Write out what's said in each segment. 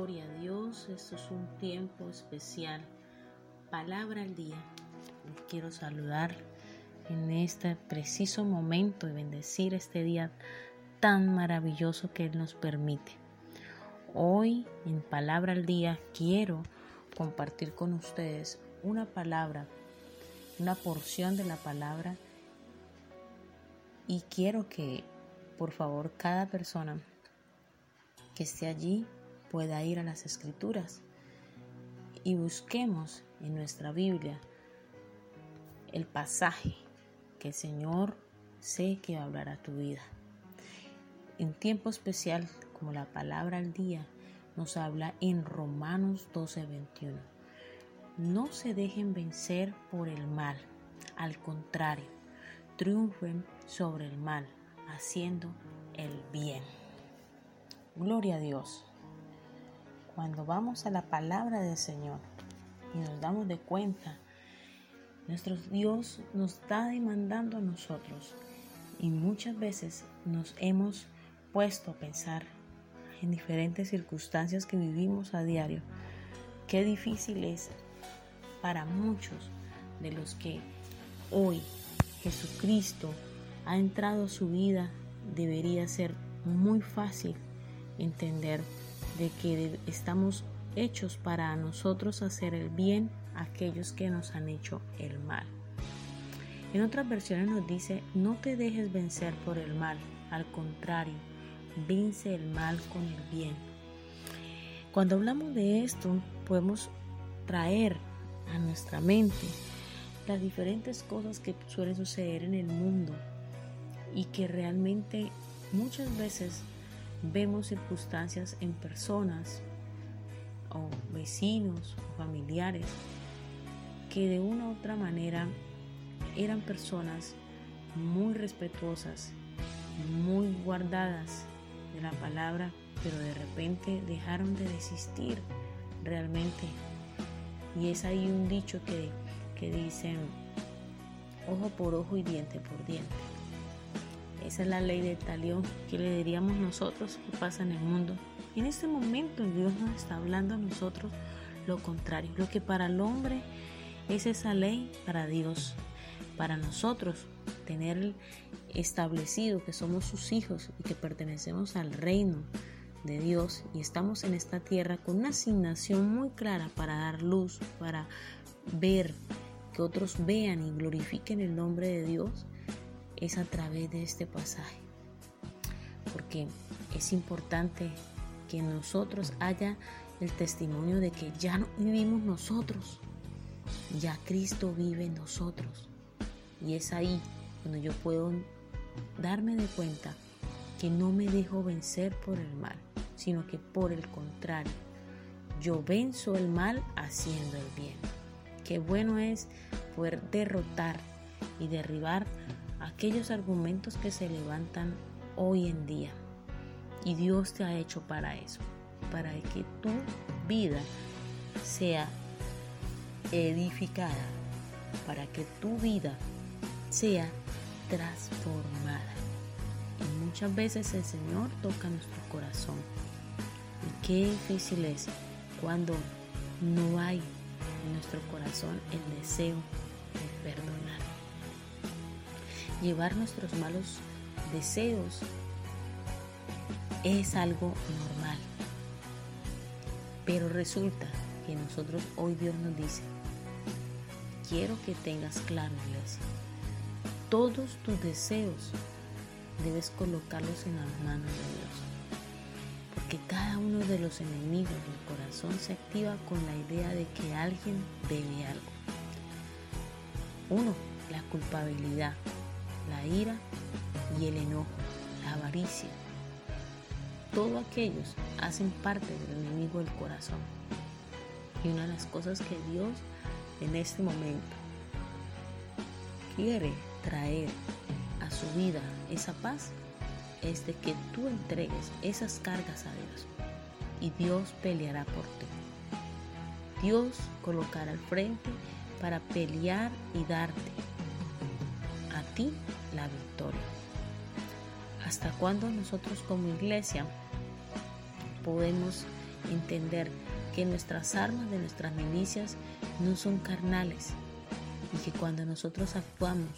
Gloria a Dios, esto es un tiempo especial. Palabra al día. Quiero saludar en este preciso momento y bendecir este día tan maravilloso que Él nos permite. Hoy en Palabra al Día quiero compartir con ustedes una palabra, una porción de la palabra y quiero que por favor cada persona que esté allí pueda ir a las escrituras y busquemos en nuestra Biblia el pasaje que el Señor sé que va a hablar a tu vida. En tiempo especial, como la palabra al día, nos habla en Romanos 12:21. No se dejen vencer por el mal, al contrario, triunfen sobre el mal, haciendo el bien. Gloria a Dios. Cuando vamos a la palabra del Señor y nos damos de cuenta, nuestro Dios nos está demandando a nosotros y muchas veces nos hemos puesto a pensar en diferentes circunstancias que vivimos a diario. Qué difícil es para muchos de los que hoy Jesucristo ha entrado a su vida, debería ser muy fácil entender de que estamos hechos para nosotros hacer el bien a aquellos que nos han hecho el mal. En otras versiones nos dice, no te dejes vencer por el mal, al contrario, vence el mal con el bien. Cuando hablamos de esto, podemos traer a nuestra mente las diferentes cosas que suelen suceder en el mundo y que realmente muchas veces vemos circunstancias en personas o vecinos o familiares que de una u otra manera eran personas muy respetuosas, muy guardadas de la palabra, pero de repente dejaron de desistir realmente. Y es ahí un dicho que, que dicen ojo por ojo y diente por diente. Esa es la ley de talión que le diríamos nosotros que pasa en el mundo. en este momento Dios nos está hablando a nosotros lo contrario. Lo que para el hombre es esa ley, para Dios, para nosotros, tener establecido que somos sus hijos y que pertenecemos al reino de Dios y estamos en esta tierra con una asignación muy clara para dar luz, para ver que otros vean y glorifiquen el nombre de Dios es a través de este pasaje. Porque es importante que nosotros haya el testimonio de que ya no vivimos nosotros, ya Cristo vive en nosotros. Y es ahí cuando yo puedo darme de cuenta que no me dejo vencer por el mal, sino que por el contrario, yo venzo el mal haciendo el bien. Qué bueno es poder derrotar y derribar aquellos argumentos que se levantan hoy en día. Y Dios te ha hecho para eso, para que tu vida sea edificada, para que tu vida sea transformada. Y muchas veces el Señor toca nuestro corazón. Y qué difícil es cuando no hay en nuestro corazón el deseo de perdonar llevar nuestros malos deseos es algo normal. Pero resulta que nosotros hoy Dios nos dice, quiero que tengas claro, iglesia, todos tus deseos debes colocarlos en las manos de Dios. Porque cada uno de los enemigos del corazón se activa con la idea de que alguien debe algo. Uno, la culpabilidad la ira y el enojo, la avaricia. Todos aquellos hacen parte del enemigo del corazón. Y una de las cosas que Dios en este momento quiere traer a su vida esa paz es de que tú entregues esas cargas a Dios y Dios peleará por ti. Dios colocará al frente para pelear y darte ti la victoria. ¿Hasta cuándo nosotros como iglesia podemos entender que nuestras armas de nuestras milicias no son carnales y que cuando nosotros actuamos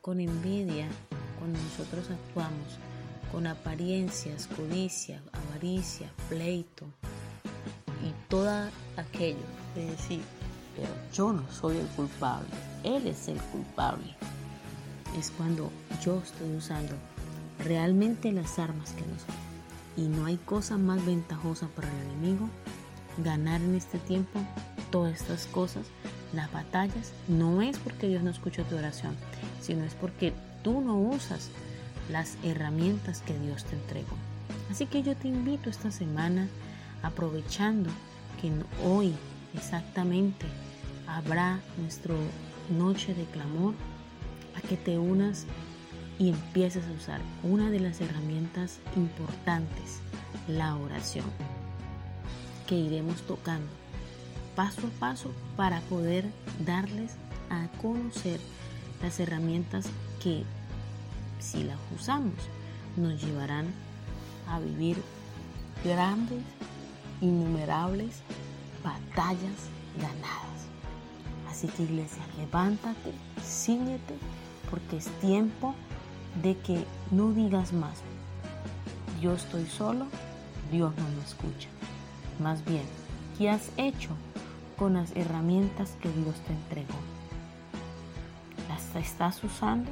con envidia, cuando nosotros actuamos con apariencias, codicia, avaricia, pleito y todo aquello de decir, pero yo no soy el culpable, él es el culpable. Es cuando yo estoy usando realmente las armas que nos y no hay cosa más ventajosa para el enemigo ganar en este tiempo todas estas cosas, las batallas, no es porque Dios no escucha tu oración, sino es porque tú no usas las herramientas que Dios te entregó. Así que yo te invito esta semana, aprovechando que hoy exactamente habrá nuestra noche de clamor, a que te unas y empieces a usar una de las herramientas importantes, la oración que iremos tocando paso a paso para poder darles a conocer las herramientas que si las usamos nos llevarán a vivir grandes, innumerables batallas ganadas. Así que iglesia, levántate, ciñete, porque es tiempo de que no digas más. Yo estoy solo, Dios no me escucha. Más bien, ¿qué has hecho con las herramientas que Dios te entregó? ¿Las estás usando?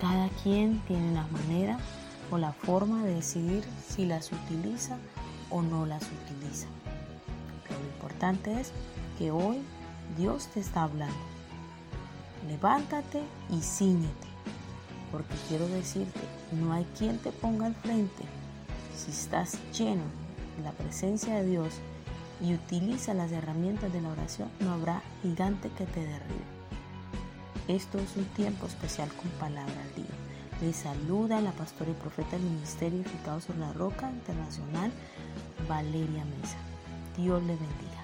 Cada quien tiene la manera o la forma de decidir si las utiliza o no las utiliza. Lo importante es que hoy Dios te está hablando. Levántate y ciñete, porque quiero decirte, no hay quien te ponga al frente si estás lleno la presencia de Dios y utiliza las herramientas de la oración, no habrá gigante que te derribe. Esto es un tiempo especial con palabra al día. Le saluda la pastora y profeta del Ministerio Edificado sobre la Roca Internacional, Valeria Mesa. Dios le bendiga.